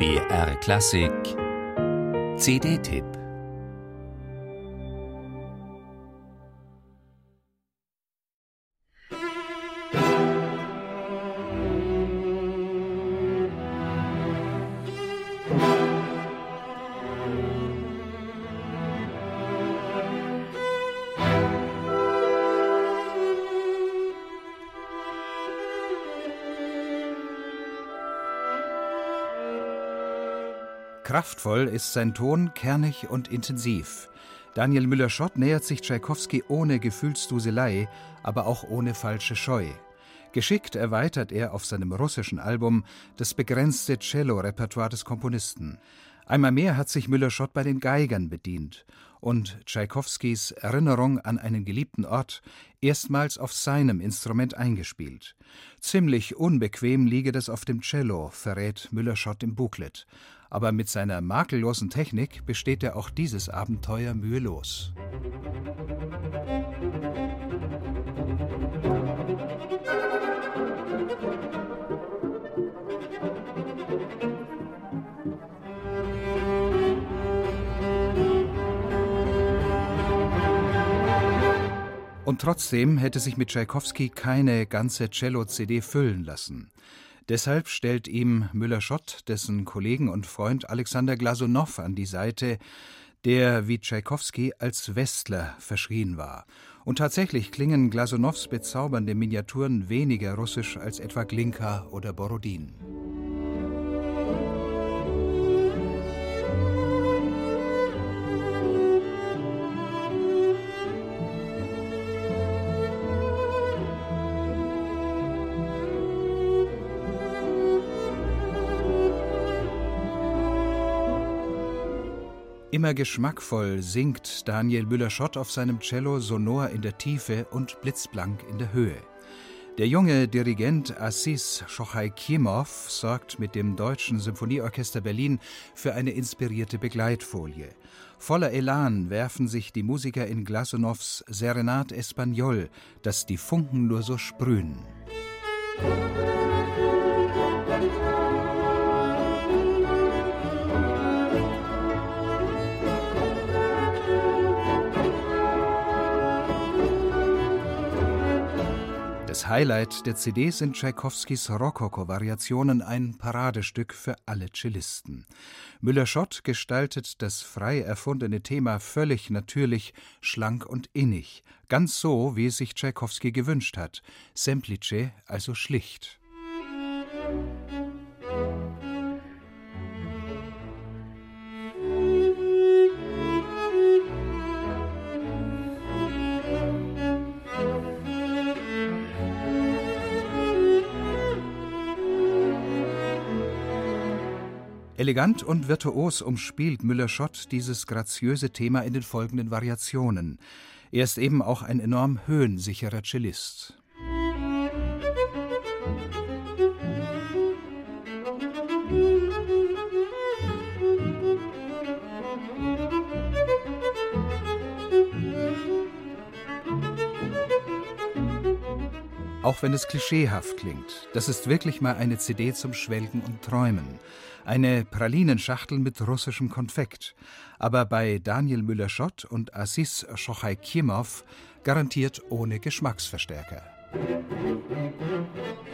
BR Klassik. CD-Tipp Kraftvoll ist sein Ton, kernig und intensiv. Daniel Müller-Schott nähert sich Tschaikowski ohne Gefühlsduselei, aber auch ohne falsche Scheu. Geschickt erweitert er auf seinem russischen Album das begrenzte Cello-Repertoire des Komponisten. Einmal mehr hat sich Müller-Schott bei den Geigern bedient und Tschaikowskis Erinnerung an einen geliebten Ort erstmals auf seinem Instrument eingespielt. Ziemlich unbequem liege das auf dem Cello, verrät Müller-Schott im Booklet. Aber mit seiner makellosen Technik besteht er auch dieses Abenteuer mühelos. Und trotzdem hätte sich mit Tschaikowski keine ganze Cello-CD füllen lassen. Deshalb stellt ihm Müller-Schott dessen Kollegen und Freund Alexander Glasunow an die Seite, der wie Tschaikowski als Westler verschrien war. Und tatsächlich klingen Glasunows bezaubernde Miniaturen weniger russisch als etwa Glinka oder Borodin. Immer geschmackvoll singt Daniel Müller-Schott auf seinem Cello sonor in der Tiefe und blitzblank in der Höhe. Der junge Dirigent Assis Schochaikimov sorgt mit dem Deutschen Symphonieorchester Berlin für eine inspirierte Begleitfolie. Voller Elan werfen sich die Musiker in Glasunows Serenade Espagnol, dass die Funken nur so sprühen. Das Highlight der CD sind Tschaikowskis Rokoko-Variationen, ein Paradestück für alle Cellisten. Müller-Schott gestaltet das frei erfundene Thema völlig natürlich, schlank und innig, ganz so, wie es sich Tschaikowski gewünscht hat, semplice, also schlicht. Elegant und virtuos umspielt Müller-Schott dieses graziöse Thema in den folgenden Variationen. Er ist eben auch ein enorm höhensicherer Cellist. Auch wenn es klischeehaft klingt, das ist wirklich mal eine CD zum Schwelgen und Träumen. Eine Pralinenschachtel mit russischem Konfekt. Aber bei Daniel Müller-Schott und Assis Schochaikimov garantiert ohne Geschmacksverstärker. Musik